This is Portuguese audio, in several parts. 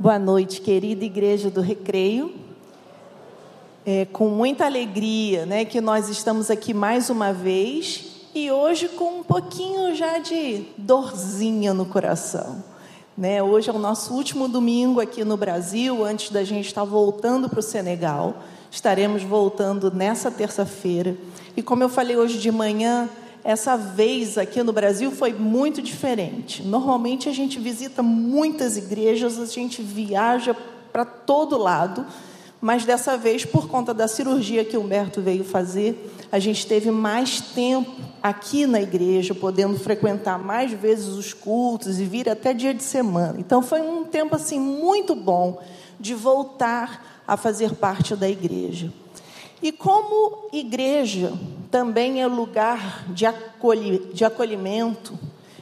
Boa noite, querida Igreja do Recreio. É com muita alegria né, que nós estamos aqui mais uma vez e hoje com um pouquinho já de dorzinha no coração. Né? Hoje é o nosso último domingo aqui no Brasil, antes da gente estar voltando para o Senegal. Estaremos voltando nessa terça-feira. E como eu falei hoje de manhã, essa vez aqui no Brasil foi muito diferente. Normalmente a gente visita muitas igrejas, a gente viaja para todo lado, mas dessa vez, por conta da cirurgia que o Humberto veio fazer, a gente teve mais tempo aqui na igreja, podendo frequentar mais vezes os cultos e vir até dia de semana. Então foi um tempo assim muito bom de voltar a fazer parte da igreja. E como igreja também é lugar de, acolhi, de acolhimento,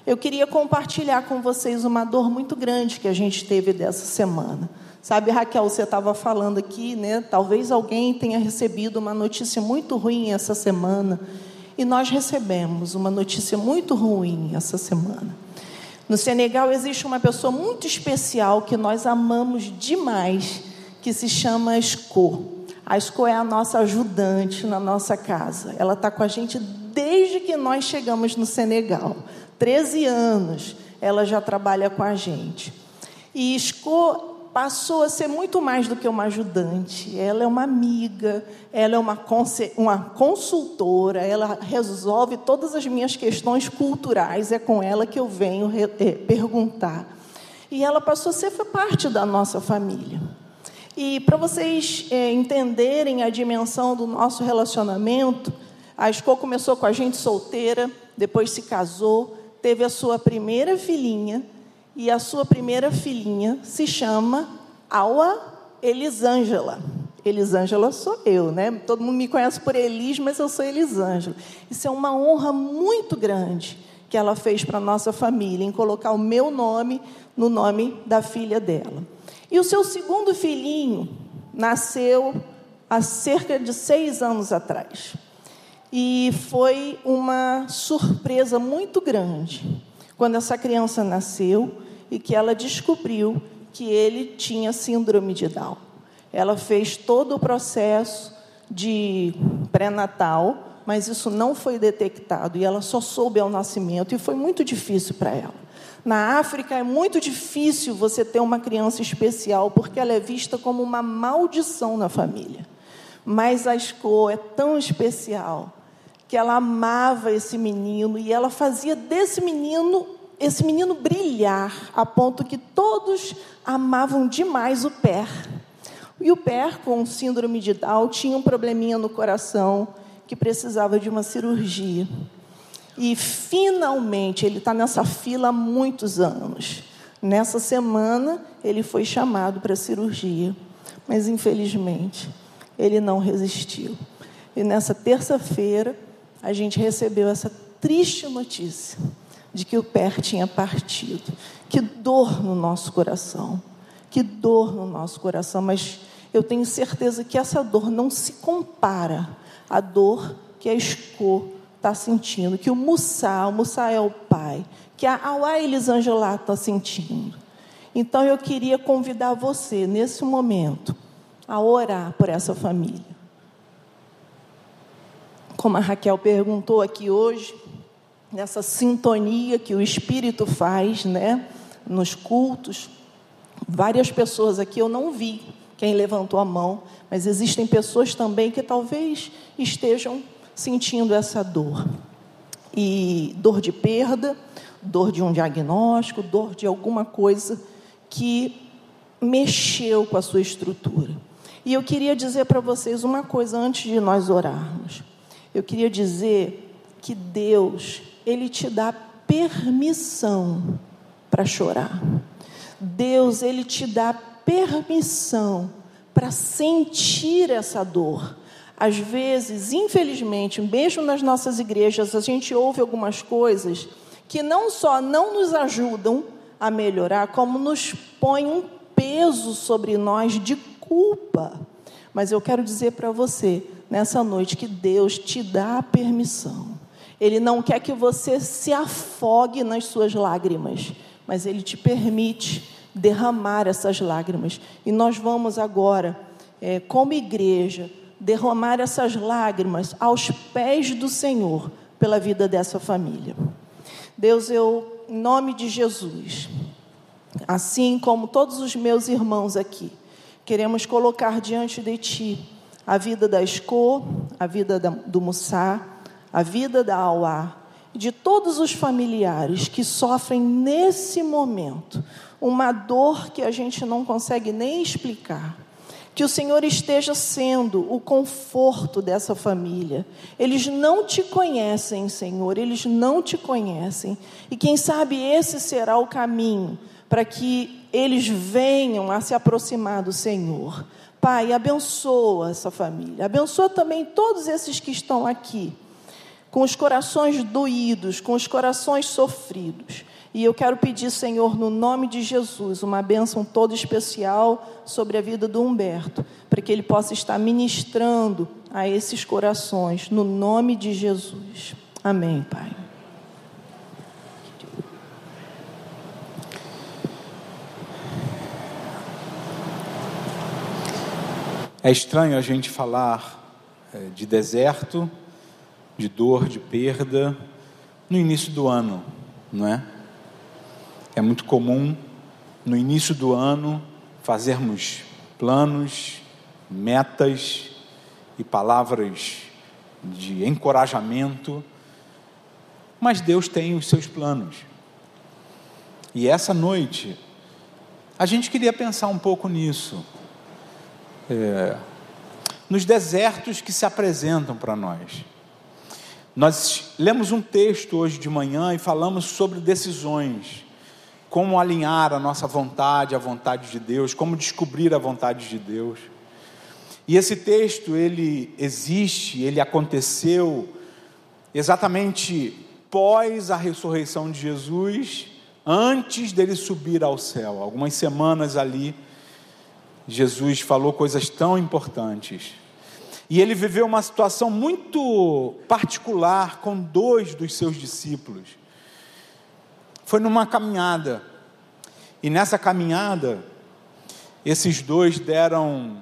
eu queria compartilhar com vocês uma dor muito grande que a gente teve dessa semana. Sabe, Raquel, você estava falando aqui, né? Talvez alguém tenha recebido uma notícia muito ruim essa semana. E nós recebemos uma notícia muito ruim essa semana. No Senegal existe uma pessoa muito especial que nós amamos demais, que se chama Escô. A Esco é a nossa ajudante na nossa casa. Ela está com a gente desde que nós chegamos no Senegal. 13 anos ela já trabalha com a gente. E Esco passou a ser muito mais do que uma ajudante. Ela é uma amiga, ela é uma, uma consultora, ela resolve todas as minhas questões culturais. É com ela que eu venho é, perguntar. E ela passou a ser parte da nossa família. E para vocês é, entenderem a dimensão do nosso relacionamento, a Esco começou com a gente solteira, depois se casou, teve a sua primeira filhinha, e a sua primeira filhinha se chama Aua Elisângela. Elisângela sou eu, né? Todo mundo me conhece por Elis, mas eu sou Elisângela. Isso é uma honra muito grande que ela fez para a nossa família, em colocar o meu nome no nome da filha dela. E o seu segundo filhinho nasceu há cerca de seis anos atrás. E foi uma surpresa muito grande quando essa criança nasceu e que ela descobriu que ele tinha síndrome de Down. Ela fez todo o processo de pré-natal, mas isso não foi detectado e ela só soube ao nascimento e foi muito difícil para ela. Na África é muito difícil você ter uma criança especial, porque ela é vista como uma maldição na família. Mas a Esco é tão especial que ela amava esse menino e ela fazia desse menino esse menino brilhar a ponto que todos amavam demais o pé. E o pé, com síndrome de Down, tinha um probleminha no coração que precisava de uma cirurgia. E finalmente, ele está nessa fila há muitos anos. Nessa semana, ele foi chamado para cirurgia, mas infelizmente, ele não resistiu. E nessa terça-feira, a gente recebeu essa triste notícia de que o pé tinha partido. Que dor no nosso coração, que dor no nosso coração, mas eu tenho certeza que essa dor não se compara à dor que a Esco está sentindo, que o Mussá, o Mussá é o pai, que a Aua Elisângela está sentindo. Então eu queria convidar você, nesse momento, a orar por essa família. Como a Raquel perguntou aqui hoje, nessa sintonia que o Espírito faz, né, nos cultos, várias pessoas aqui eu não vi quem levantou a mão, mas existem pessoas também que talvez estejam sentindo essa dor. E dor de perda, dor de um diagnóstico, dor de alguma coisa que mexeu com a sua estrutura. E eu queria dizer para vocês uma coisa antes de nós orarmos. Eu queria dizer que Deus, ele te dá permissão para chorar. Deus, ele te dá permissão para sentir essa dor. Às vezes, infelizmente, mesmo nas nossas igrejas, a gente ouve algumas coisas que não só não nos ajudam a melhorar, como nos põem um peso sobre nós de culpa. Mas eu quero dizer para você, nessa noite, que Deus te dá a permissão. Ele não quer que você se afogue nas suas lágrimas, mas Ele te permite derramar essas lágrimas. E nós vamos agora, é, como igreja, derramar essas lágrimas aos pés do Senhor pela vida dessa família. Deus, eu, em nome de Jesus, assim como todos os meus irmãos aqui, queremos colocar diante de Ti a vida da Esco, a vida da, do Mussá, a vida da Auá, de todos os familiares que sofrem nesse momento uma dor que a gente não consegue nem explicar. Que o Senhor esteja sendo o conforto dessa família. Eles não te conhecem, Senhor, eles não te conhecem. E quem sabe esse será o caminho para que eles venham a se aproximar do Senhor. Pai, abençoa essa família. Abençoa também todos esses que estão aqui, com os corações doídos, com os corações sofridos. E eu quero pedir, Senhor, no nome de Jesus, uma bênção toda especial sobre a vida do Humberto, para que ele possa estar ministrando a esses corações, no nome de Jesus. Amém, Pai. É estranho a gente falar é, de deserto, de dor, de perda, no início do ano, não é? É muito comum no início do ano fazermos planos, metas e palavras de encorajamento, mas Deus tem os seus planos. E essa noite, a gente queria pensar um pouco nisso, é, nos desertos que se apresentam para nós. Nós lemos um texto hoje de manhã e falamos sobre decisões como alinhar a nossa vontade à vontade de Deus, como descobrir a vontade de Deus. E esse texto, ele existe, ele aconteceu exatamente pós a ressurreição de Jesus, antes dele subir ao céu. Algumas semanas ali, Jesus falou coisas tão importantes. E ele viveu uma situação muito particular com dois dos seus discípulos foi numa caminhada. E nessa caminhada, esses dois deram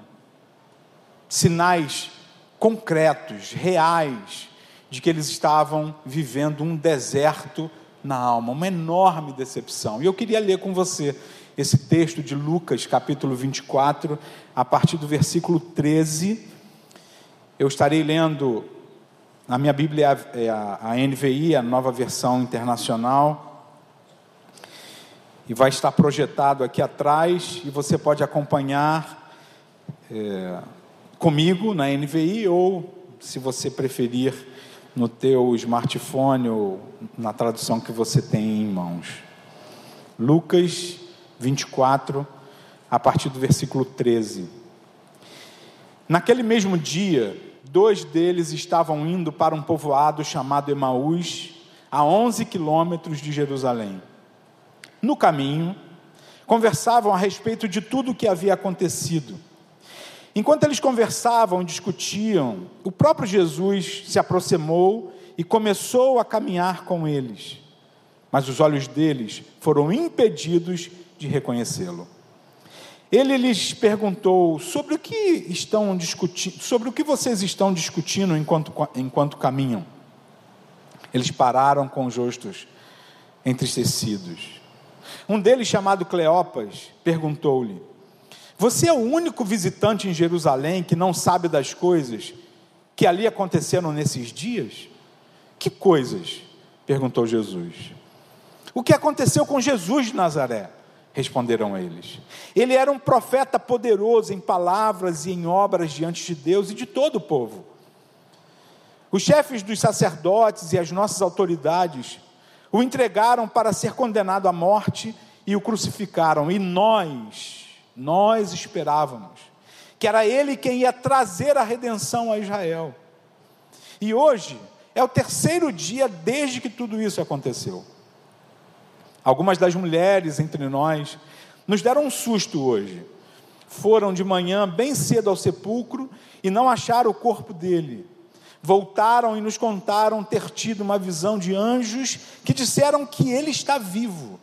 sinais concretos, reais, de que eles estavam vivendo um deserto na alma, uma enorme decepção. E eu queria ler com você esse texto de Lucas, capítulo 24, a partir do versículo 13. Eu estarei lendo, na minha Bíblia é a, a NVI, a nova versão internacional e vai estar projetado aqui atrás e você pode acompanhar é, comigo na NVI ou, se você preferir, no teu smartphone ou na tradução que você tem em mãos. Lucas 24, a partir do versículo 13. Naquele mesmo dia, dois deles estavam indo para um povoado chamado Emaús, a 11 quilômetros de Jerusalém. No caminho, conversavam a respeito de tudo o que havia acontecido. Enquanto eles conversavam e discutiam, o próprio Jesus se aproximou e começou a caminhar com eles. Mas os olhos deles foram impedidos de reconhecê-lo. Ele lhes perguntou sobre o que estão discutindo, sobre o que vocês estão discutindo enquanto, enquanto caminham. Eles pararam com os rostos entristecidos. Um deles, chamado Cleopas, perguntou-lhe: Você é o único visitante em Jerusalém que não sabe das coisas que ali aconteceram nesses dias? Que coisas? perguntou Jesus. O que aconteceu com Jesus de Nazaré? Responderam eles. Ele era um profeta poderoso em palavras e em obras diante de Deus e de todo o povo. Os chefes dos sacerdotes e as nossas autoridades o entregaram para ser condenado à morte e o crucificaram. E nós, nós esperávamos que era ele quem ia trazer a redenção a Israel. E hoje é o terceiro dia desde que tudo isso aconteceu. Algumas das mulheres entre nós nos deram um susto hoje. Foram de manhã bem cedo ao sepulcro e não acharam o corpo dele voltaram e nos contaram ter tido uma visão de anjos que disseram que ele está vivo.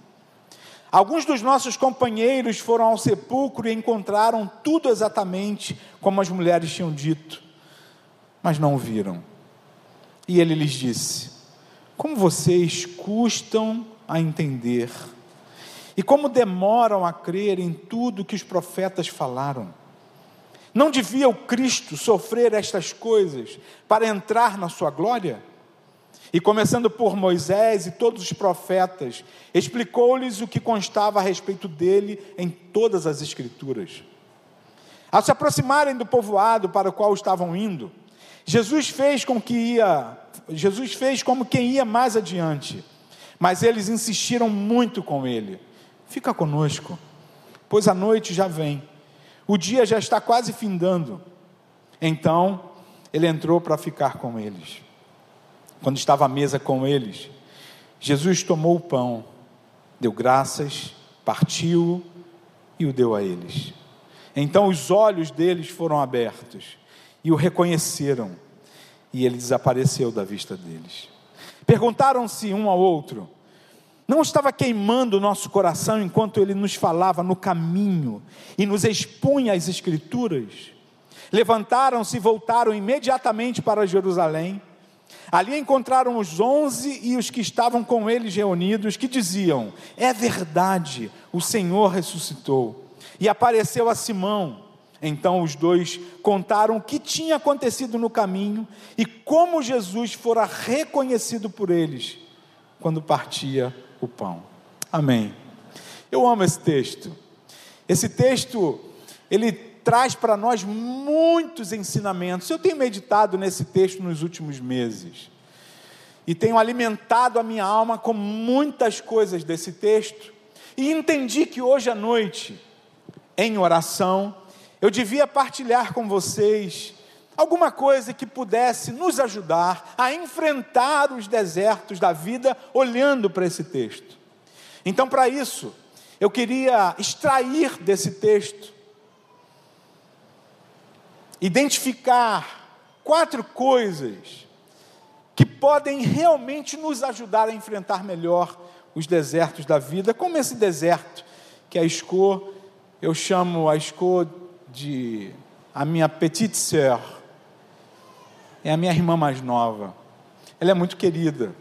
Alguns dos nossos companheiros foram ao sepulcro e encontraram tudo exatamente como as mulheres tinham dito, mas não o viram. E ele lhes disse: Como vocês custam a entender, e como demoram a crer em tudo que os profetas falaram. Não devia o Cristo sofrer estas coisas para entrar na sua glória? E começando por Moisés e todos os profetas, explicou-lhes o que constava a respeito dele em todas as Escrituras. Ao se aproximarem do povoado para o qual estavam indo, Jesus fez com que ia, Jesus fez como quem ia mais adiante, mas eles insistiram muito com ele. Fica conosco, pois a noite já vem. O dia já está quase findando. Então, ele entrou para ficar com eles. Quando estava à mesa com eles, Jesus tomou o pão, deu graças, partiu e o deu a eles. Então os olhos deles foram abertos e o reconheceram, e ele desapareceu da vista deles. Perguntaram-se um ao outro: não estava queimando o nosso coração enquanto ele nos falava no caminho e nos expunha as Escrituras? Levantaram-se e voltaram imediatamente para Jerusalém. Ali encontraram os onze e os que estavam com eles reunidos, que diziam: É verdade, o Senhor ressuscitou. E apareceu a Simão. Então os dois contaram o que tinha acontecido no caminho e como Jesus fora reconhecido por eles quando partia o pão. Amém. Eu amo esse texto. Esse texto, ele traz para nós muitos ensinamentos. Eu tenho meditado nesse texto nos últimos meses. E tenho alimentado a minha alma com muitas coisas desse texto. E entendi que hoje à noite, em oração, eu devia partilhar com vocês alguma coisa que pudesse nos ajudar a enfrentar os desertos da vida olhando para esse texto. Então, para isso, eu queria extrair desse texto, identificar quatro coisas que podem realmente nos ajudar a enfrentar melhor os desertos da vida, como esse deserto que a Esco, eu chamo a Esco de a minha petite sœur, é a minha irmã mais nova. Ela é muito querida.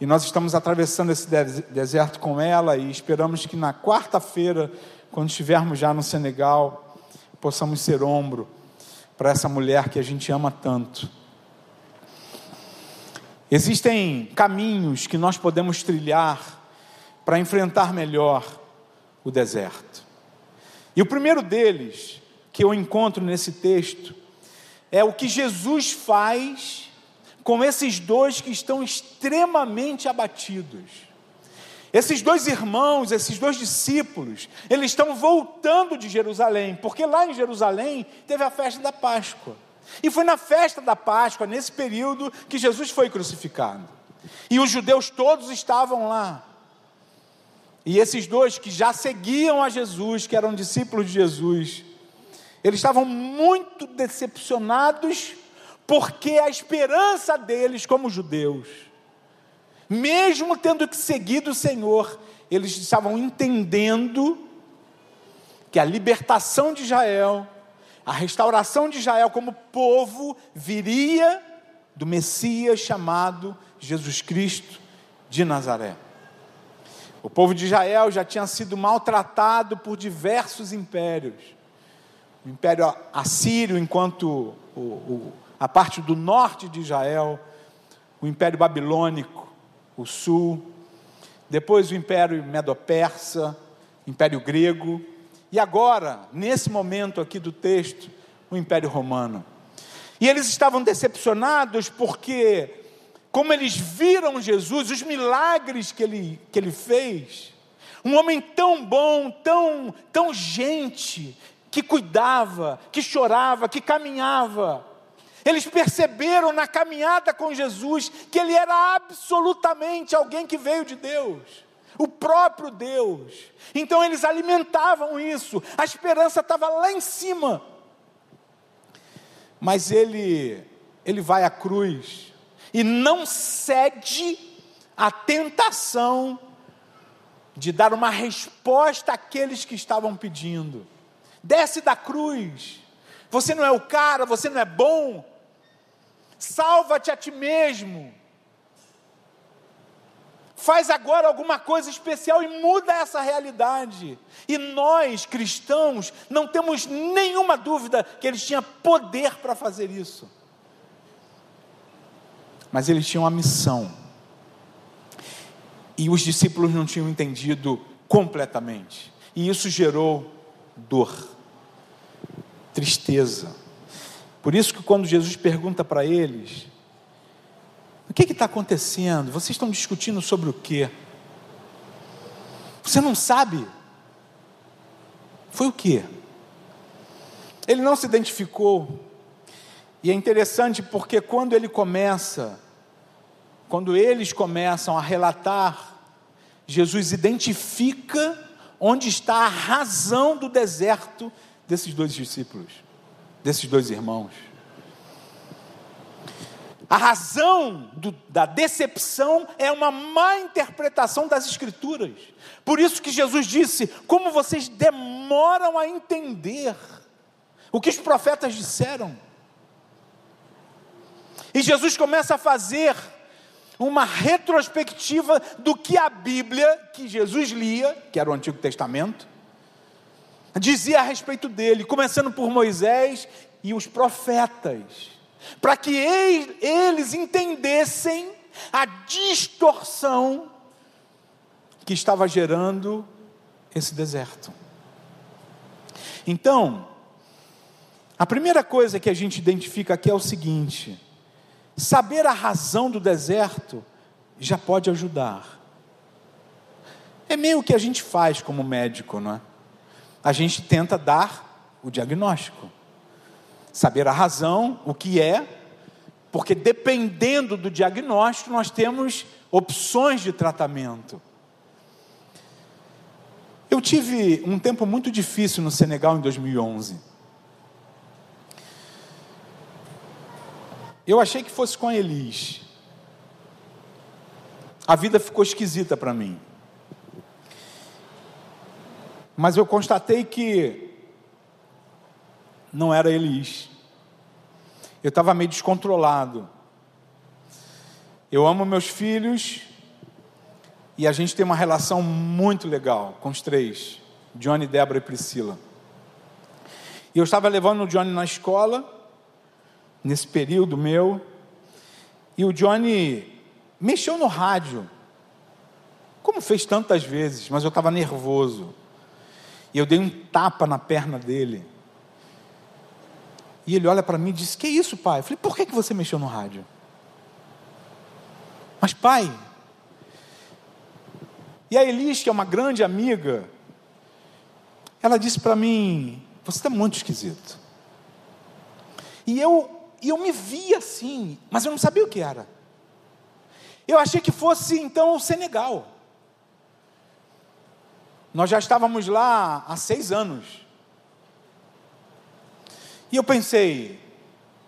E nós estamos atravessando esse deserto com ela e esperamos que na quarta-feira, quando estivermos já no Senegal, possamos ser ombro para essa mulher que a gente ama tanto. Existem caminhos que nós podemos trilhar para enfrentar melhor o deserto. E o primeiro deles, que eu encontro nesse texto, é o que Jesus faz com esses dois que estão extremamente abatidos. Esses dois irmãos, esses dois discípulos, eles estão voltando de Jerusalém, porque lá em Jerusalém teve a festa da Páscoa. E foi na festa da Páscoa, nesse período, que Jesus foi crucificado. E os judeus todos estavam lá. E esses dois que já seguiam a Jesus, que eram discípulos de Jesus, eles estavam muito decepcionados, porque a esperança deles, como judeus, mesmo tendo que seguir o Senhor, eles estavam entendendo que a libertação de Israel, a restauração de Israel como povo, viria do Messias chamado Jesus Cristo de Nazaré. O povo de Israel já tinha sido maltratado por diversos impérios o Império Assírio, enquanto o, o, a parte do norte de Israel, o Império Babilônico, o sul, depois o Império Medo-Persa, Império Grego, e agora, nesse momento aqui do texto, o Império Romano. E eles estavam decepcionados porque, como eles viram Jesus, os milagres que ele, que ele fez, um homem tão bom, tão, tão gente, que cuidava, que chorava, que caminhava. Eles perceberam na caminhada com Jesus que ele era absolutamente alguém que veio de Deus, o próprio Deus. Então eles alimentavam isso, a esperança estava lá em cima. Mas ele, ele vai à cruz e não cede à tentação de dar uma resposta àqueles que estavam pedindo. Desce da cruz. Você não é o cara, você não é bom. Salva-te a ti mesmo. Faz agora alguma coisa especial e muda essa realidade. E nós, cristãos, não temos nenhuma dúvida que eles tinham poder para fazer isso. Mas eles tinham a missão. E os discípulos não tinham entendido completamente. E isso gerou dor, tristeza. Por isso que quando Jesus pergunta para eles, o que está acontecendo? Vocês estão discutindo sobre o quê? Você não sabe? Foi o quê? Ele não se identificou. E é interessante porque quando ele começa, quando eles começam a relatar, Jesus identifica onde está a razão do deserto desses dois discípulos, desses dois irmãos. A razão do, da decepção é uma má interpretação das Escrituras. Por isso que Jesus disse: como vocês demoram a entender o que os profetas disseram. E Jesus começa a fazer uma retrospectiva do que a Bíblia, que Jesus lia, que era o Antigo Testamento, dizia a respeito dele, começando por Moisés e os profetas para que eles entendessem a distorção que estava gerando esse deserto. Então, a primeira coisa que a gente identifica aqui é o seguinte: saber a razão do deserto já pode ajudar. É meio que a gente faz como médico, não é? A gente tenta dar o diagnóstico saber a razão, o que é, porque dependendo do diagnóstico, nós temos opções de tratamento. Eu tive um tempo muito difícil no Senegal em 2011. Eu achei que fosse com a Elis. A vida ficou esquisita para mim. Mas eu constatei que não era Elis. Eu estava meio descontrolado. Eu amo meus filhos e a gente tem uma relação muito legal com os três, Johnny, Débora e Priscila. E eu estava levando o Johnny na escola, nesse período meu, e o Johnny mexeu no rádio, como fez tantas vezes, mas eu estava nervoso. E eu dei um tapa na perna dele. E ele olha para mim e diz: Que isso, pai? Eu falei: Por que, que você mexeu no rádio? Mas, pai. E a Elis, que é uma grande amiga, ela disse para mim: Você está muito esquisito. E eu, eu me vi assim, mas eu não sabia o que era. Eu achei que fosse então o Senegal. Nós já estávamos lá há seis anos. E eu pensei,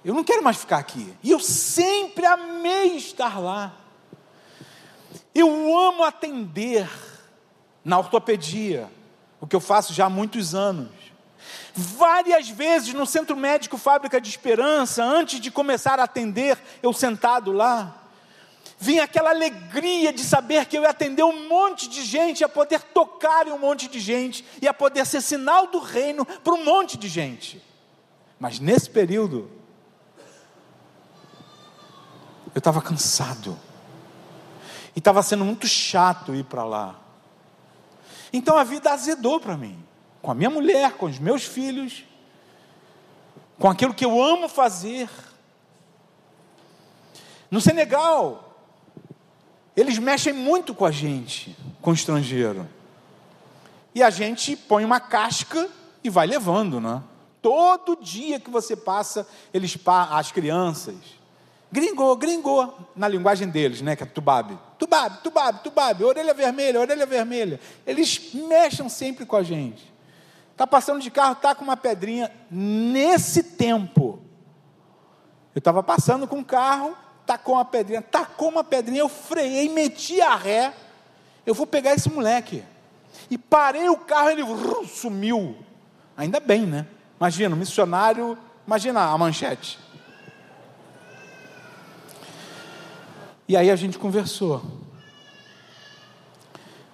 eu não quero mais ficar aqui. E eu sempre amei estar lá. Eu amo atender na ortopedia, o que eu faço já há muitos anos. Várias vezes no Centro Médico Fábrica de Esperança, antes de começar a atender, eu sentado lá, vinha aquela alegria de saber que eu ia atender um monte de gente, a poder tocar em um monte de gente, e a poder ser sinal do reino para um monte de gente. Mas nesse período, eu estava cansado. E estava sendo muito chato ir para lá. Então a vida azedou para mim. Com a minha mulher, com os meus filhos, com aquilo que eu amo fazer. No Senegal, eles mexem muito com a gente, com o estrangeiro. E a gente põe uma casca e vai levando, né? Todo dia que você passa, eles as crianças. Gringô, gringô, na linguagem deles, né? Que é tubabe. Tubabe, tubabe, tubabe, orelha vermelha, orelha vermelha. Eles mexem sempre com a gente. Está passando de carro, está com uma pedrinha. Nesse tempo, eu estava passando com o carro, tacou uma pedrinha, tacou uma pedrinha, eu freiei, meti a ré. Eu vou pegar esse moleque. E parei o carro, ele sumiu. Ainda bem, né? Imagina, missionário, imagina a manchete. E aí a gente conversou.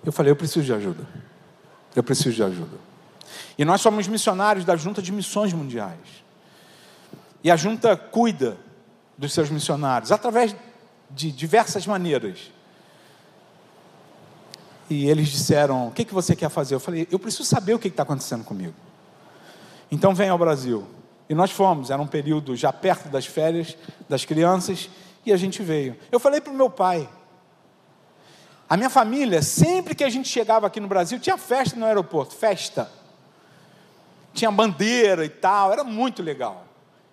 Eu falei, eu preciso de ajuda. Eu preciso de ajuda. E nós somos missionários da Junta de Missões Mundiais. E a junta cuida dos seus missionários através de diversas maneiras. E eles disseram: O que, que você quer fazer? Eu falei: Eu preciso saber o que está acontecendo comigo. Então vem ao Brasil. E nós fomos, era um período já perto das férias das crianças, e a gente veio. Eu falei para o meu pai. A minha família, sempre que a gente chegava aqui no Brasil, tinha festa no aeroporto festa. Tinha bandeira e tal, era muito legal.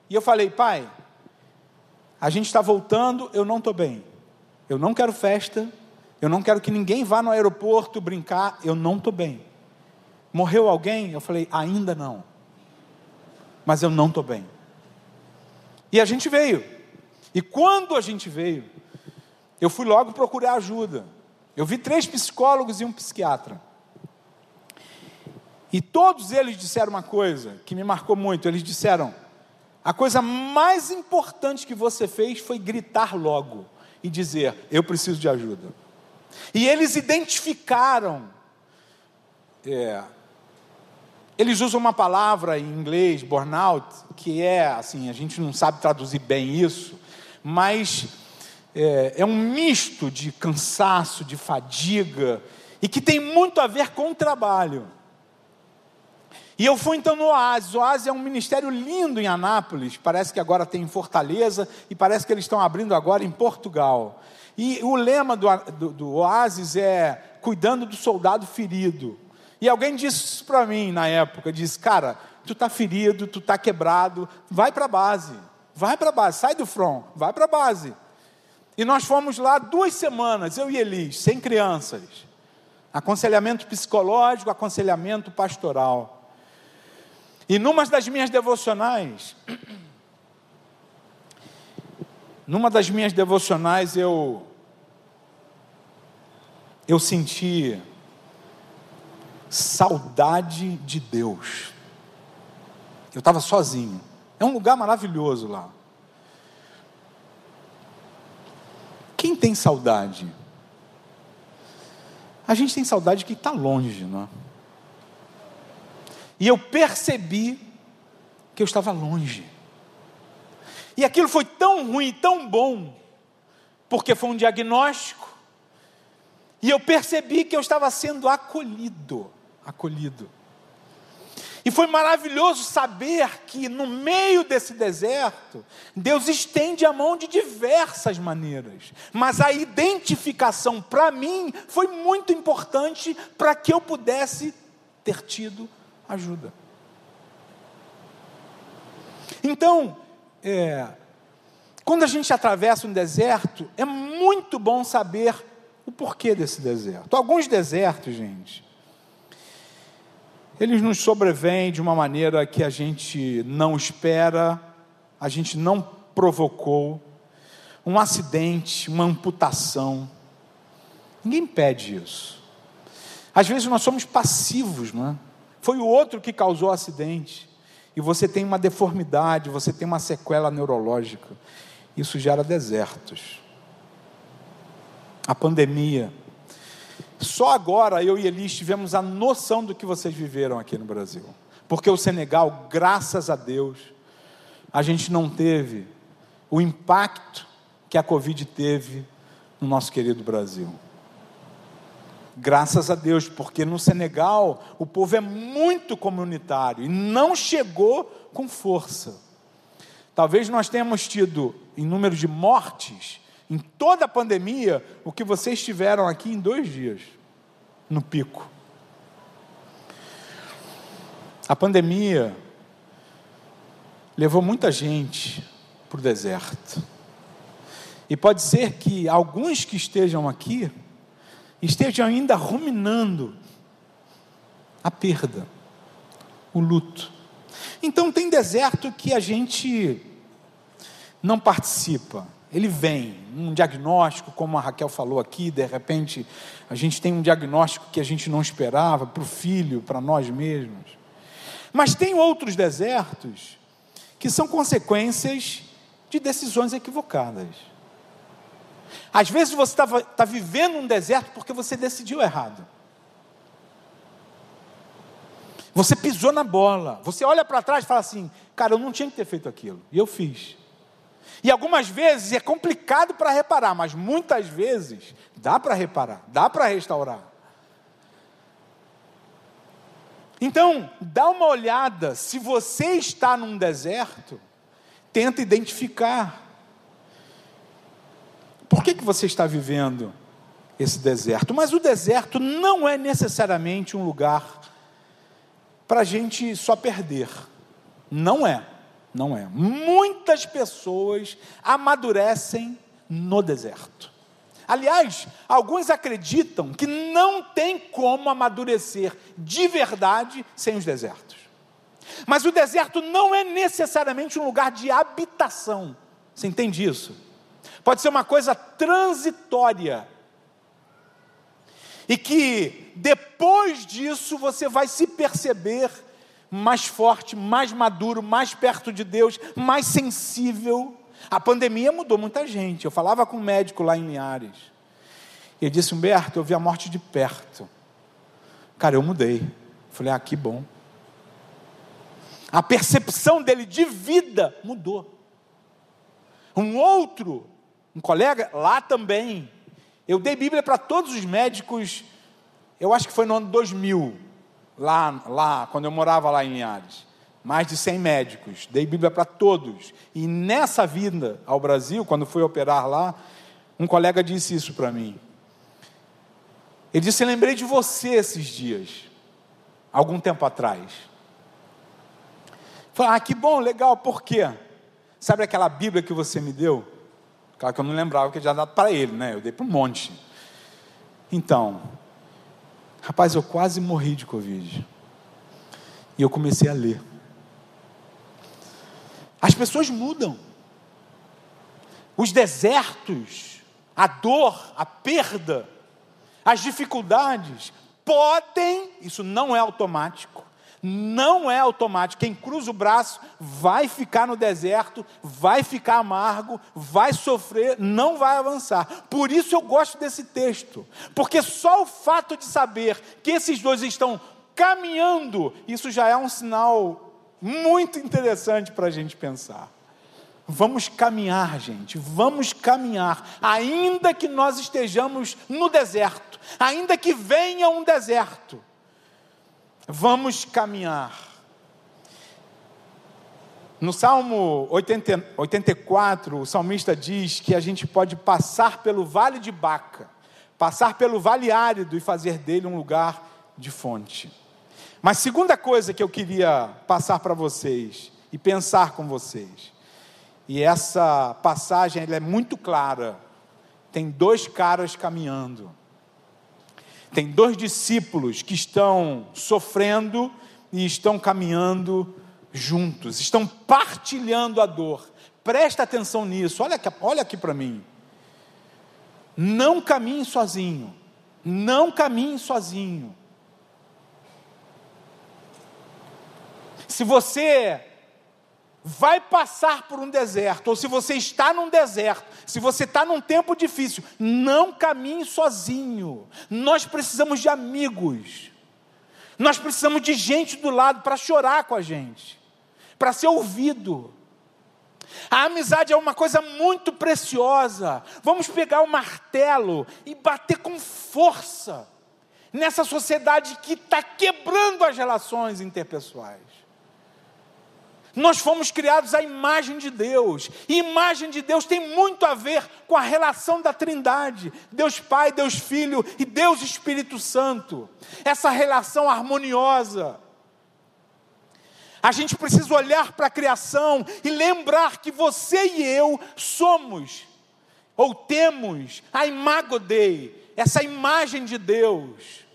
E eu falei, pai, a gente está voltando, eu não estou bem. Eu não quero festa, eu não quero que ninguém vá no aeroporto brincar, eu não estou bem. Morreu alguém? Eu falei, ainda não. Mas eu não estou bem. E a gente veio. E quando a gente veio, eu fui logo procurar ajuda. Eu vi três psicólogos e um psiquiatra. E todos eles disseram uma coisa que me marcou muito. Eles disseram: a coisa mais importante que você fez foi gritar logo e dizer: Eu preciso de ajuda. E eles identificaram. É, eles usam uma palavra em inglês, burnout, que é assim, a gente não sabe traduzir bem isso, mas é, é um misto de cansaço, de fadiga, e que tem muito a ver com o trabalho. E eu fui então no Oasis. O Oasis é um ministério lindo em Anápolis, parece que agora tem em Fortaleza, e parece que eles estão abrindo agora em Portugal. E o lema do, do, do Oasis é cuidando do soldado ferido. E alguém disse isso para mim na época, disse, cara, tu está ferido, tu está quebrado, vai para a base, vai para a base, sai do front, vai para a base. E nós fomos lá duas semanas, eu e Elis, sem crianças. Aconselhamento psicológico, aconselhamento pastoral. E numa das minhas devocionais, numa das minhas devocionais eu eu senti saudade de Deus. Eu estava sozinho. É um lugar maravilhoso lá. Quem tem saudade? A gente tem saudade que está longe, não é? E eu percebi que eu estava longe. E aquilo foi tão ruim, tão bom, porque foi um diagnóstico. E eu percebi que eu estava sendo acolhido, acolhido. E foi maravilhoso saber que no meio desse deserto, Deus estende a mão de diversas maneiras. Mas a identificação para mim foi muito importante para que eu pudesse ter tido ajuda. Então, é, quando a gente atravessa um deserto, é muito bom saber o porquê desse deserto. Alguns desertos, gente, eles nos sobrevêm de uma maneira que a gente não espera, a gente não provocou, um acidente, uma amputação. Ninguém pede isso. Às vezes nós somos passivos, não é? Foi o outro que causou o acidente. E você tem uma deformidade, você tem uma sequela neurológica. Isso gera desertos. A pandemia. Só agora eu e Elis tivemos a noção do que vocês viveram aqui no Brasil. Porque o Senegal, graças a Deus, a gente não teve o impacto que a Covid teve no nosso querido Brasil. Graças a Deus, porque no Senegal o povo é muito comunitário e não chegou com força. Talvez nós tenhamos tido, em número de mortes, em toda a pandemia, o que vocês tiveram aqui em dois dias, no pico. A pandemia levou muita gente para o deserto. E pode ser que alguns que estejam aqui estejam ainda ruminando a perda, o luto. Então tem deserto que a gente não participa. Ele vem, um diagnóstico, como a Raquel falou aqui, de repente a gente tem um diagnóstico que a gente não esperava para o filho, para nós mesmos. Mas tem outros desertos que são consequências de decisões equivocadas. Às vezes você está tá vivendo um deserto porque você decidiu errado. Você pisou na bola. Você olha para trás e fala assim: cara, eu não tinha que ter feito aquilo. E eu fiz. E algumas vezes é complicado para reparar, mas muitas vezes dá para reparar, dá para restaurar. Então, dá uma olhada, se você está num deserto, tenta identificar. Por que, que você está vivendo esse deserto? Mas o deserto não é necessariamente um lugar para a gente só perder. Não é, não é. Muitas pessoas amadurecem no deserto. Aliás, alguns acreditam que não tem como amadurecer de verdade sem os desertos. Mas o deserto não é necessariamente um lugar de habitação. Você entende isso? Pode ser uma coisa transitória e que depois disso você vai se perceber mais forte, mais maduro, mais perto de Deus, mais sensível. A pandemia mudou muita gente. Eu falava com um médico lá em Linhares. Ele disse: Humberto, eu vi a morte de perto. Cara, eu mudei. Falei: Ah, que bom. A percepção dele de vida mudou. Um outro, um colega, lá também, eu dei Bíblia para todos os médicos, eu acho que foi no ano 2000, lá, lá quando eu morava lá em Linhares. Mais de 100 médicos, dei Bíblia para todos. E nessa vinda ao Brasil, quando fui operar lá, um colega disse isso para mim. Ele disse: Eu lembrei de você esses dias, algum tempo atrás. Falei: Ah, que bom, legal, por quê? Sabe aquela Bíblia que você me deu? Claro que eu não lembrava que eu tinha dado para ele, né? Eu dei para um monte. Então, rapaz, eu quase morri de Covid. E eu comecei a ler. As pessoas mudam. Os desertos, a dor, a perda, as dificuldades podem, isso não é automático, não é automático. Quem cruza o braço vai ficar no deserto, vai ficar amargo, vai sofrer, não vai avançar. Por isso eu gosto desse texto, porque só o fato de saber que esses dois estão caminhando, isso já é um sinal muito interessante para a gente pensar. Vamos caminhar, gente, vamos caminhar, ainda que nós estejamos no deserto, ainda que venha um deserto, Vamos caminhar. No Salmo 80, 84, o salmista diz que a gente pode passar pelo vale de Baca, passar pelo vale árido e fazer dele um lugar de fonte. Mas segunda coisa que eu queria passar para vocês e pensar com vocês, e essa passagem é muito clara. Tem dois caras caminhando. Tem dois discípulos que estão sofrendo e estão caminhando juntos, estão partilhando a dor. Presta atenção nisso, olha aqui, olha aqui para mim. Não caminhe sozinho, não caminhe sozinho. Se você vai passar por um deserto, ou se você está num deserto, se você está num tempo difícil, não caminhe sozinho. Nós precisamos de amigos, nós precisamos de gente do lado para chorar com a gente, para ser ouvido. A amizade é uma coisa muito preciosa. Vamos pegar o martelo e bater com força nessa sociedade que está quebrando as relações interpessoais. Nós fomos criados à imagem de Deus. E imagem de Deus tem muito a ver com a relação da Trindade: Deus Pai, Deus Filho e Deus Espírito Santo. Essa relação harmoniosa. A gente precisa olhar para a criação e lembrar que você e eu somos, ou temos, a imago Dei, essa imagem de Deus.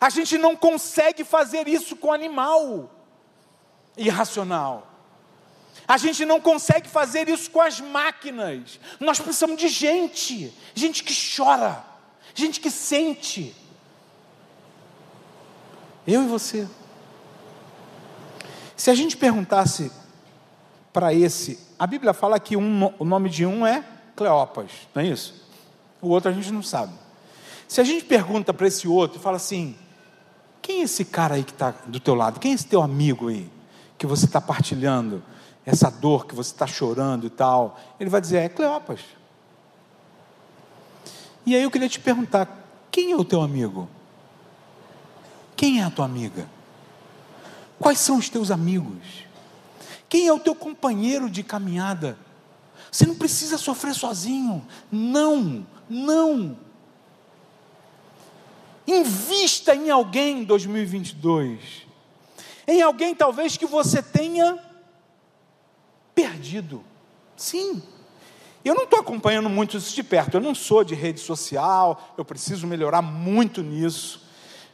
A gente não consegue fazer isso com animal irracional. A gente não consegue fazer isso com as máquinas. Nós precisamos de gente, gente que chora, gente que sente. Eu e você. Se a gente perguntasse para esse, a Bíblia fala que um, o nome de um é Cleopas, não é isso? O outro a gente não sabe. Se a gente pergunta para esse outro e fala assim: quem é esse cara aí que está do teu lado? Quem é esse teu amigo aí que você está partilhando essa dor que você está chorando e tal? Ele vai dizer: é Cleopas. E aí eu queria te perguntar: quem é o teu amigo? Quem é a tua amiga? Quais são os teus amigos? Quem é o teu companheiro de caminhada? Você não precisa sofrer sozinho. Não, não. Invista em alguém em 2022. Em alguém talvez que você tenha perdido. Sim. Eu não estou acompanhando muito isso de perto. Eu não sou de rede social. Eu preciso melhorar muito nisso.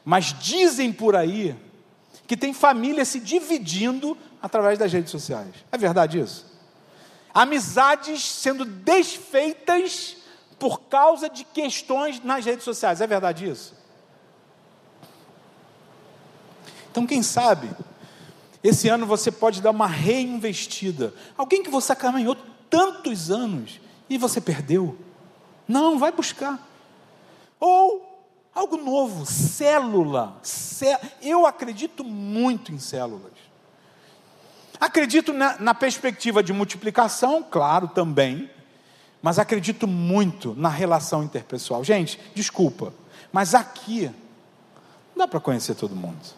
Mas dizem por aí que tem família se dividindo através das redes sociais. É verdade isso? Amizades sendo desfeitas por causa de questões nas redes sociais. É verdade isso? Então, quem sabe, esse ano você pode dar uma reinvestida. Alguém que você caminhou tantos anos e você perdeu. Não, vai buscar. Ou algo novo, célula. Eu acredito muito em células. Acredito na, na perspectiva de multiplicação, claro, também. Mas acredito muito na relação interpessoal. Gente, desculpa, mas aqui não dá para conhecer todo mundo.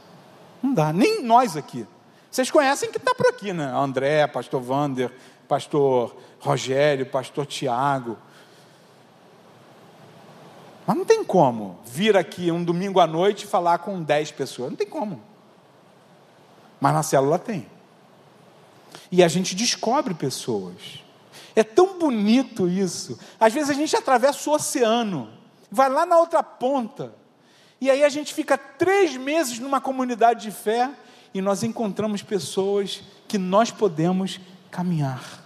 Não dá, nem nós aqui. Vocês conhecem que está por aqui, né? André, pastor Vander, pastor Rogério, pastor Tiago. Mas não tem como vir aqui um domingo à noite e falar com dez pessoas. Não tem como. Mas na célula tem. E a gente descobre pessoas. É tão bonito isso. Às vezes a gente atravessa o oceano, vai lá na outra ponta, e aí a gente fica três meses numa comunidade de fé e nós encontramos pessoas que nós podemos caminhar.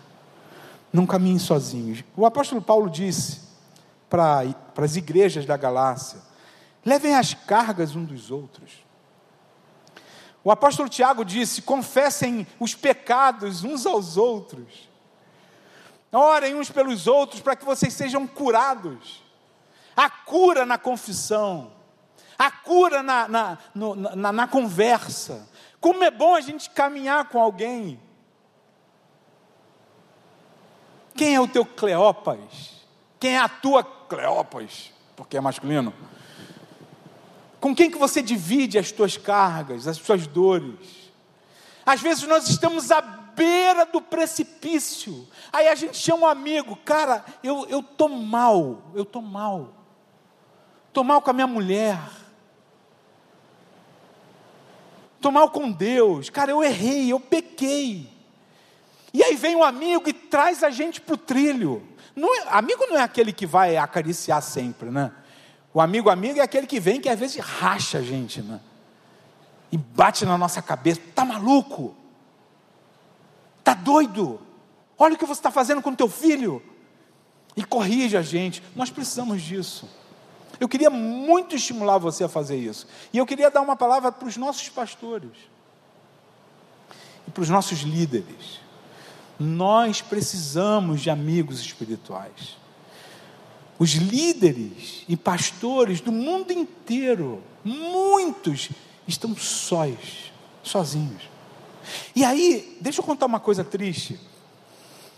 Não caminhem sozinhos. O apóstolo Paulo disse para, as igrejas da Galácia: levem as cargas um dos outros. O apóstolo Tiago disse: confessem os pecados uns aos outros. Orem uns pelos outros para que vocês sejam curados. A cura na confissão a cura na, na, no, na, na conversa. Como é bom a gente caminhar com alguém. Quem é o teu Cleopas? Quem é a tua Cleopas? Porque é masculino. Com quem que você divide as tuas cargas, as tuas dores? Às vezes nós estamos à beira do precipício. Aí a gente chama um amigo, cara, eu tô mal, eu tô mal. Tô mal com a minha mulher estou mal com Deus, cara, eu errei, eu pequei. E aí vem um amigo e traz a gente para o trilho. Não é, amigo não é aquele que vai acariciar sempre, né? O amigo amigo é aquele que vem que às vezes racha a gente, né? E bate na nossa cabeça, tá maluco? Tá doido? Olha o que você está fazendo com teu filho. E corrige a gente. Nós precisamos disso. Eu queria muito estimular você a fazer isso. E eu queria dar uma palavra para os nossos pastores e para os nossos líderes. Nós precisamos de amigos espirituais. Os líderes e pastores do mundo inteiro, muitos, estão sós, sozinhos. E aí, deixa eu contar uma coisa triste.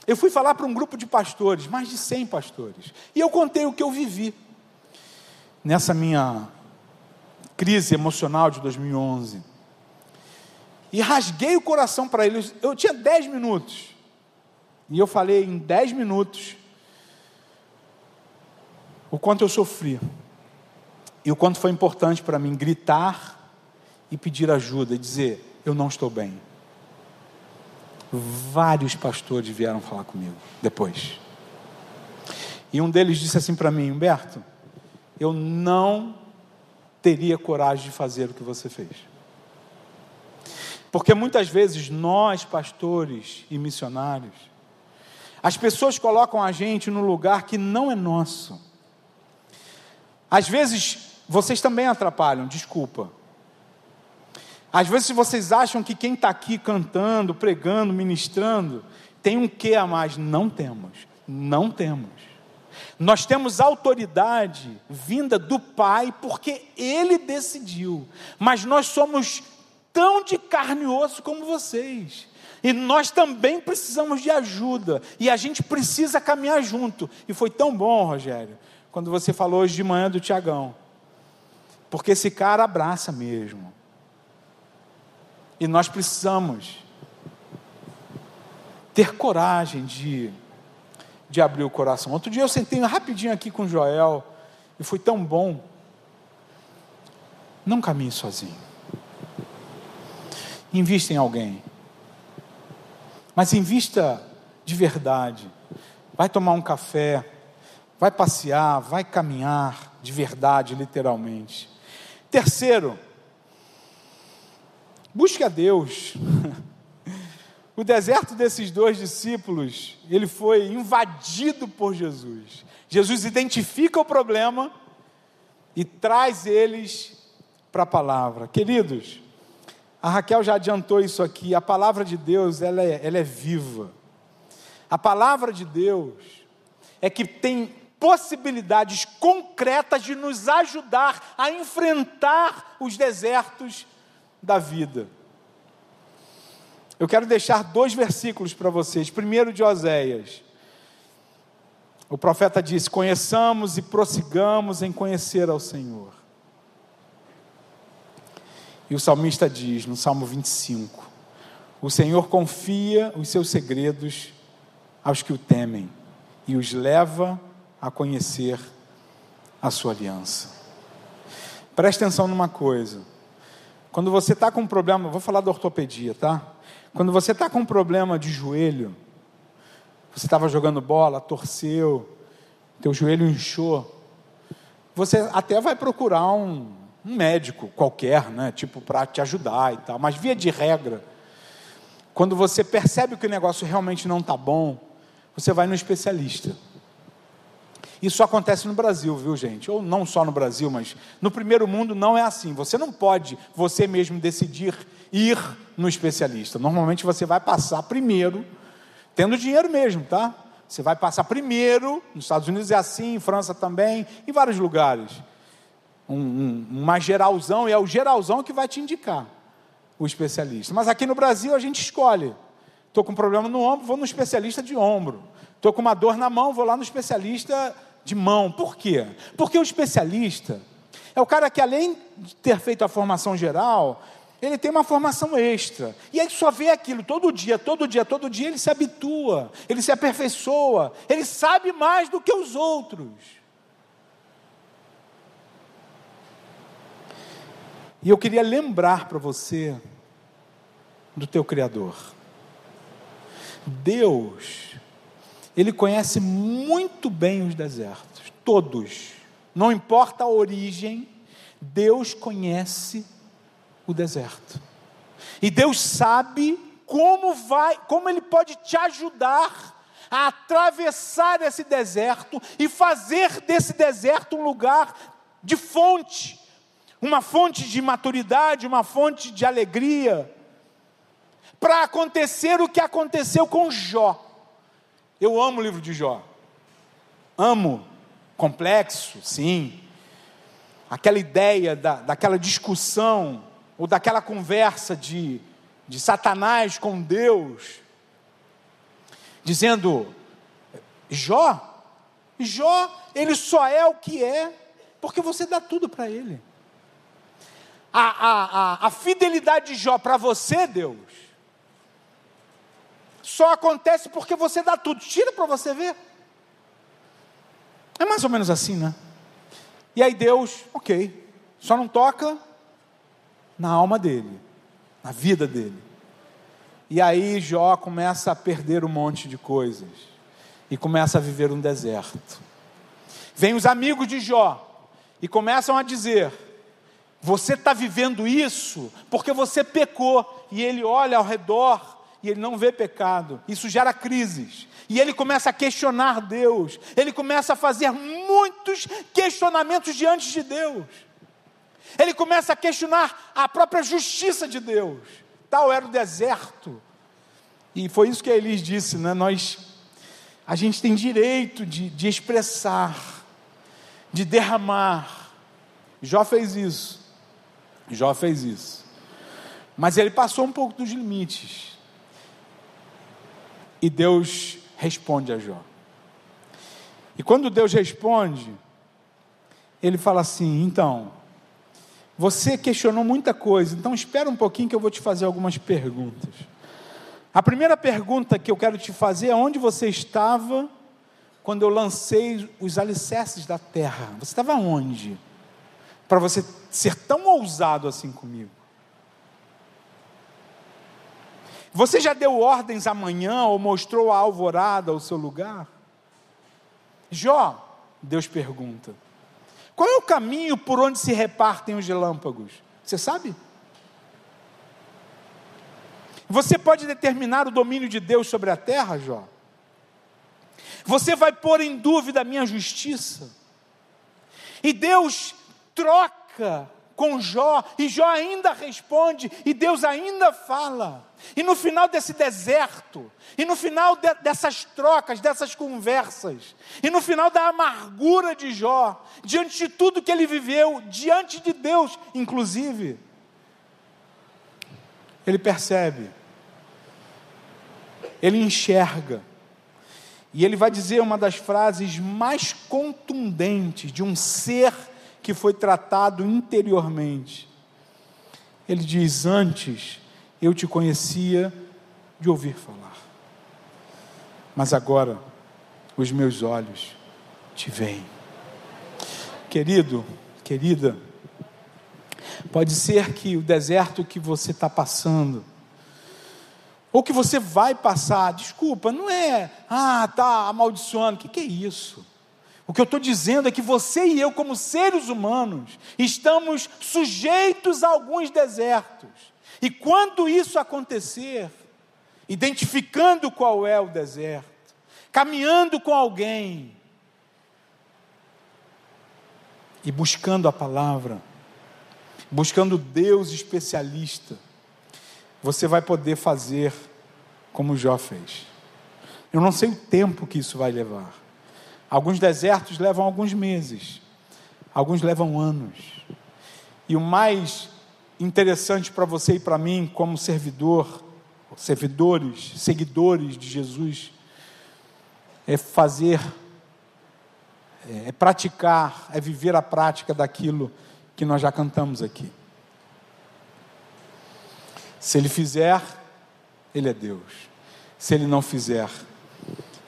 Eu fui falar para um grupo de pastores, mais de 100 pastores, e eu contei o que eu vivi nessa minha crise emocional de 2011. E rasguei o coração para eles. Eu tinha 10 minutos. E eu falei em 10 minutos o quanto eu sofri. E o quanto foi importante para mim gritar e pedir ajuda e dizer: Eu não estou bem. Vários pastores vieram falar comigo depois. E um deles disse assim para mim: Humberto, eu não teria coragem de fazer o que você fez. Porque muitas vezes nós, pastores e missionários, as pessoas colocam a gente no lugar que não é nosso. Às vezes vocês também atrapalham, desculpa. Às vezes vocês acham que quem está aqui cantando, pregando, ministrando, tem um que a mais. Não temos, não temos. Nós temos autoridade vinda do Pai, porque Ele decidiu. Mas nós somos tão de carne e osso como vocês. E nós também precisamos de ajuda. E a gente precisa caminhar junto. E foi tão bom, Rogério, quando você falou hoje de manhã do Tiagão. Porque esse cara abraça mesmo. E nós precisamos ter coragem de, de abrir o coração. Outro dia eu sentei rapidinho aqui com Joel e foi tão bom. Não caminhe sozinho. Invista em alguém. Mas invista de verdade. Vai tomar um café, vai passear, vai caminhar de verdade, literalmente. Terceiro, busque a Deus. O deserto desses dois discípulos, ele foi invadido por Jesus. Jesus identifica o problema e traz eles para a palavra. Queridos, a Raquel já adiantou isso aqui. A palavra de Deus, ela é, ela é viva. A palavra de Deus é que tem possibilidades concretas de nos ajudar a enfrentar os desertos da vida. Eu quero deixar dois versículos para vocês. Primeiro de Oséias. O profeta disse: Conheçamos e prossigamos em conhecer ao Senhor. E o salmista diz, no Salmo 25: O Senhor confia os seus segredos aos que o temem e os leva a conhecer a sua aliança. Preste atenção numa coisa. Quando você está com um problema, vou falar da ortopedia, tá? Quando você está com um problema de joelho, você estava jogando bola, torceu, teu joelho inchou, você até vai procurar um, um médico qualquer, né? Tipo, para te ajudar e tal. Mas via de regra, quando você percebe que o negócio realmente não está bom, você vai no especialista. Isso acontece no Brasil, viu, gente? Ou não só no Brasil, mas no primeiro mundo não é assim. Você não pode você mesmo decidir ir no especialista. Normalmente você vai passar primeiro, tendo dinheiro mesmo, tá? Você vai passar primeiro, nos Estados Unidos é assim, em França também, em vários lugares. Um, um, uma geralzão, e é o geralzão que vai te indicar o especialista. Mas aqui no Brasil a gente escolhe. Estou com um problema no ombro, vou no especialista de ombro. Estou com uma dor na mão, vou lá no especialista de mão. Por quê? Porque o especialista é o cara que, além de ter feito a formação geral, ele tem uma formação extra. E aí só vê aquilo todo dia, todo dia, todo dia, ele se habitua, ele se aperfeiçoa, ele sabe mais do que os outros. E eu queria lembrar para você do teu Criador. Deus, Ele conhece muito bem os desertos, todos, não importa a origem, Deus conhece o deserto. E Deus sabe como vai, como ele pode te ajudar a atravessar esse deserto e fazer desse deserto um lugar de fonte, uma fonte de maturidade, uma fonte de alegria, para acontecer o que aconteceu com Jó. Eu amo o livro de Jó. Amo. Complexo, sim. Aquela ideia da, daquela discussão ou daquela conversa de, de Satanás com Deus, dizendo: Jó, Jó, ele só é o que é, porque você dá tudo para ele. A, a, a, a fidelidade de Jó para você, Deus, só acontece porque você dá tudo. Tira para você ver. É mais ou menos assim, né? E aí Deus, ok, só não toca na alma dele, na vida dele. E aí Jó começa a perder um monte de coisas e começa a viver um deserto. Vem os amigos de Jó e começam a dizer: Você está vivendo isso porque você pecou e ele olha ao redor e ele não vê pecado. Isso gera crises. E ele começa a questionar Deus. Ele começa a fazer muitos questionamentos diante de Deus. Ele começa a questionar a própria justiça de Deus. Tal era o deserto. E foi isso que Elis disse, né? Nós, a gente tem direito de, de expressar, de derramar. Jó fez isso. Jó fez isso. Mas ele passou um pouco dos limites. E Deus responde a Jó. E quando Deus responde, ele fala assim: então, você questionou muita coisa, então espera um pouquinho que eu vou te fazer algumas perguntas. A primeira pergunta que eu quero te fazer é onde você estava quando eu lancei os alicerces da terra? Você estava onde? Para você ser tão ousado assim comigo. Você já deu ordens amanhã ou mostrou a alvorada o seu lugar? Jó, Deus pergunta. Qual é o caminho por onde se repartem os relâmpagos? Você sabe? Você pode determinar o domínio de Deus sobre a terra, Jó? Você vai pôr em dúvida a minha justiça? E Deus troca com Jó, e Jó ainda responde, e Deus ainda fala. E no final desse deserto, e no final de, dessas trocas, dessas conversas, e no final da amargura de Jó, diante de tudo que ele viveu, diante de Deus, inclusive, ele percebe, ele enxerga, e ele vai dizer uma das frases mais contundentes de um ser que foi tratado interiormente. Ele diz: Antes eu te conhecia de ouvir falar, mas agora os meus olhos te veem. Querido, querida, pode ser que o deserto que você está passando, ou que você vai passar, desculpa, não é, ah, tá amaldiçoando, o que, que é isso? O que eu estou dizendo é que você e eu, como seres humanos, estamos sujeitos a alguns desertos. E quando isso acontecer, identificando qual é o deserto, caminhando com alguém e buscando a palavra, buscando Deus especialista, você vai poder fazer como Jó fez. Eu não sei o tempo que isso vai levar. Alguns desertos levam alguns meses, alguns levam anos. E o mais interessante para você e para mim, como servidor, servidores, seguidores de Jesus, é fazer, é, praticar, é viver a prática daquilo que nós já cantamos aqui. Se ele fizer, ele é Deus. Se ele não fizer,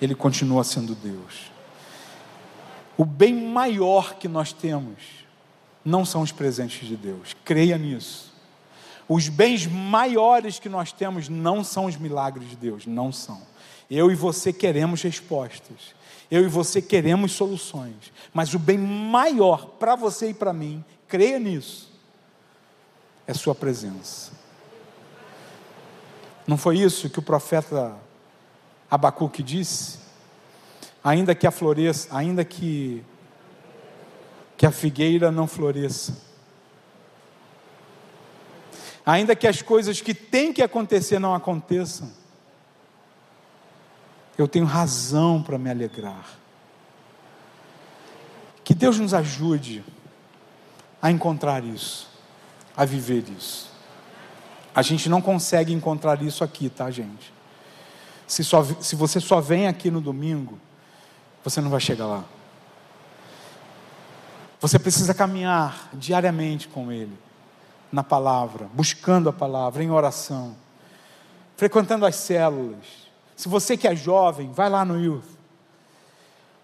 ele continua sendo Deus. O bem maior que nós temos não são os presentes de Deus. Creia nisso. Os bens maiores que nós temos não são os milagres de Deus, não são. Eu e você queremos respostas. Eu e você queremos soluções. Mas o bem maior para você e para mim, creia nisso, é Sua presença. Não foi isso que o profeta Abacuque disse? Ainda que a floresça, ainda que que a figueira não floresça. Ainda que as coisas que têm que acontecer não aconteçam, eu tenho razão para me alegrar. Que Deus nos ajude a encontrar isso, a viver isso. A gente não consegue encontrar isso aqui, tá, gente? Se, só, se você só vem aqui no domingo, você não vai chegar lá. Você precisa caminhar diariamente com Ele, na palavra, buscando a palavra, em oração, frequentando as células. Se você que é jovem, vai lá no Youth,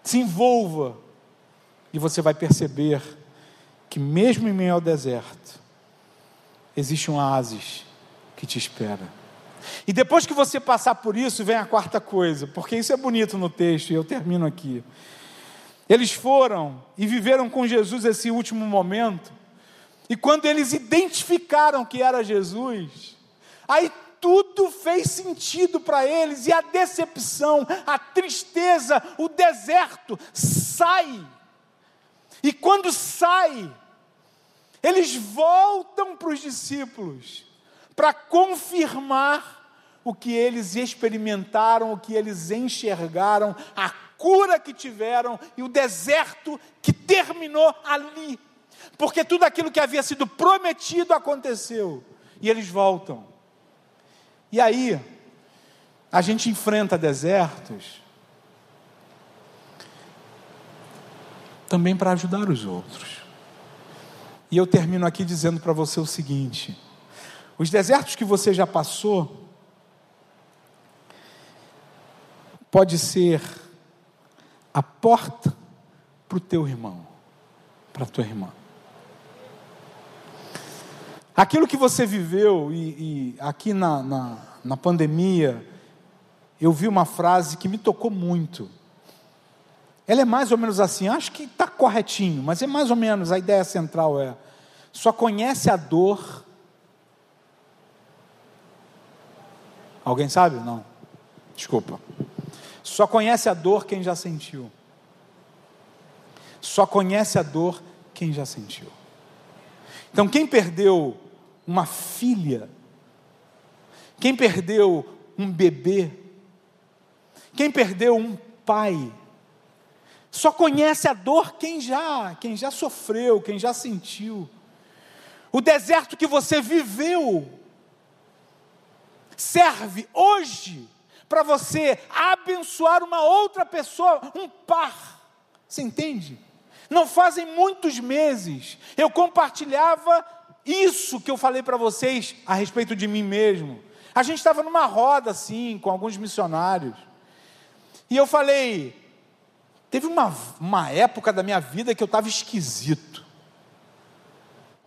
se envolva, e você vai perceber que, mesmo em meio ao deserto, existe um oásis que te espera. E depois que você passar por isso, vem a quarta coisa, porque isso é bonito no texto, e eu termino aqui. Eles foram e viveram com Jesus esse último momento, E quando eles identificaram que era Jesus, aí tudo fez sentido para eles, e a decepção, a tristeza, o deserto sai. E quando sai, eles voltam para os discípulos para confirmar o que eles experimentaram, o que eles enxergaram, a cura que tiveram e o deserto que terminou ali. Porque tudo aquilo que havia sido prometido aconteceu. E eles voltam. E aí, a gente enfrenta desertos também para ajudar os outros. E eu termino aqui dizendo para você o seguinte: os desertos que você já passou, pode ser a porta para o teu irmão, para a tua irmã. Aquilo que você viveu, e, e aqui na, na, na pandemia, eu vi uma frase que me tocou muito. Ela é mais ou menos assim, acho que está corretinho, mas é mais ou menos, a ideia central é: só conhece a dor. Alguém sabe? Não. Desculpa. Só conhece a dor quem já sentiu. Só conhece a dor quem já sentiu. Então, quem perdeu uma filha, quem perdeu um bebê, quem perdeu um pai, só conhece a dor quem já, quem já sofreu, quem já sentiu. O deserto que você viveu serve hoje para você abençoar uma outra pessoa, um par. Você entende? Não fazem muitos meses eu compartilhava isso que eu falei para vocês a respeito de mim mesmo. A gente estava numa roda assim, com alguns missionários. E eu falei, teve uma, uma época da minha vida que eu estava esquisito.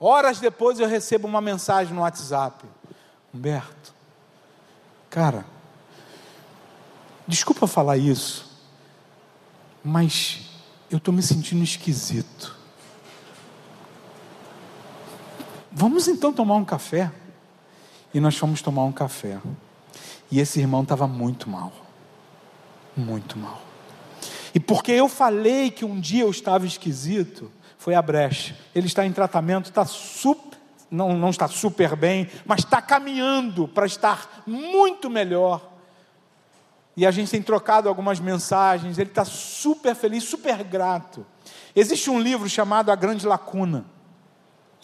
Horas depois eu recebo uma mensagem no WhatsApp. Humberto, cara, Desculpa falar isso, mas eu estou me sentindo esquisito. Vamos então tomar um café? E nós fomos tomar um café. E esse irmão estava muito mal. Muito mal. E porque eu falei que um dia eu estava esquisito, foi a brecha. Ele está em tratamento, está super, não, não está super bem, mas está caminhando para estar muito melhor e a gente tem trocado algumas mensagens. Ele está super feliz, super grato. Existe um livro chamado A Grande Lacuna.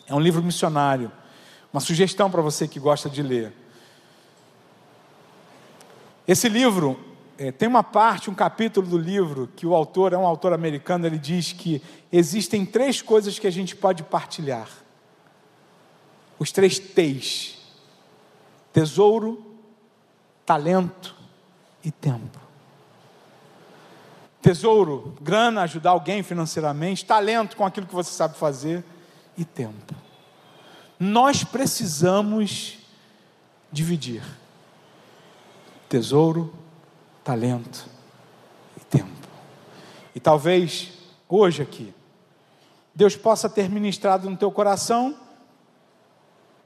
É um livro missionário. Uma sugestão para você que gosta de ler. Esse livro é, tem uma parte, um capítulo do livro que o autor é um autor americano. Ele diz que existem três coisas que a gente pode partilhar. Os três T's: tesouro, talento e tempo. Tesouro, grana, ajudar alguém financeiramente, talento com aquilo que você sabe fazer e tempo. Nós precisamos dividir tesouro, talento e tempo. E talvez hoje aqui, Deus possa ter ministrado no teu coração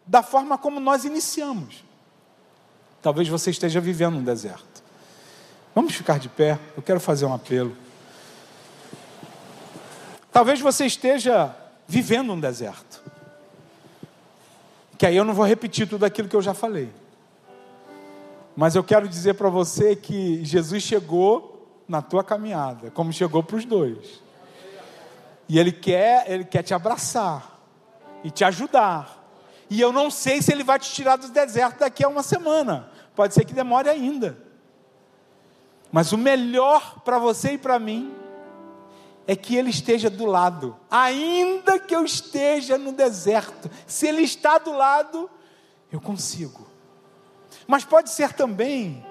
da forma como nós iniciamos. Talvez você esteja vivendo um deserto. Vamos ficar de pé, eu quero fazer um apelo. Talvez você esteja vivendo um deserto. Que aí eu não vou repetir tudo aquilo que eu já falei. Mas eu quero dizer para você que Jesus chegou na tua caminhada, como chegou para os dois. E ele quer, ele quer te abraçar e te ajudar. E eu não sei se ele vai te tirar do deserto daqui a uma semana. Pode ser que demore ainda. Mas o melhor para você e para mim é que Ele esteja do lado, ainda que eu esteja no deserto, se Ele está do lado, eu consigo. Mas pode ser também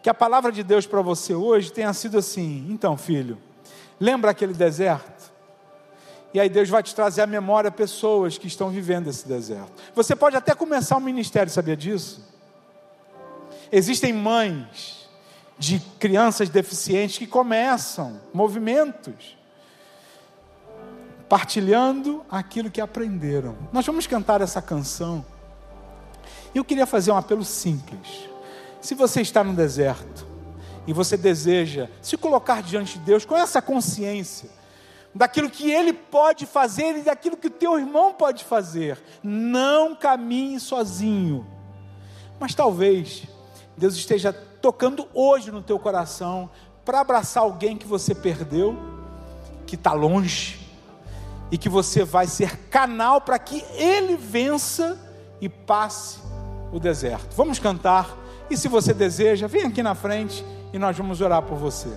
que a palavra de Deus para você hoje tenha sido assim: então, filho, lembra aquele deserto? E aí Deus vai te trazer à memória pessoas que estão vivendo esse deserto. Você pode até começar um ministério, sabia disso? Existem mães de crianças deficientes que começam movimentos partilhando aquilo que aprenderam. Nós vamos cantar essa canção. Eu queria fazer um apelo simples. Se você está no deserto e você deseja se colocar diante de Deus com essa consciência daquilo que Ele pode fazer e daquilo que o teu irmão pode fazer, não caminhe sozinho. Mas talvez Deus esteja tocando hoje no teu coração para abraçar alguém que você perdeu, que está longe, e que você vai ser canal para que ele vença e passe o deserto. Vamos cantar, e se você deseja, vem aqui na frente e nós vamos orar por você.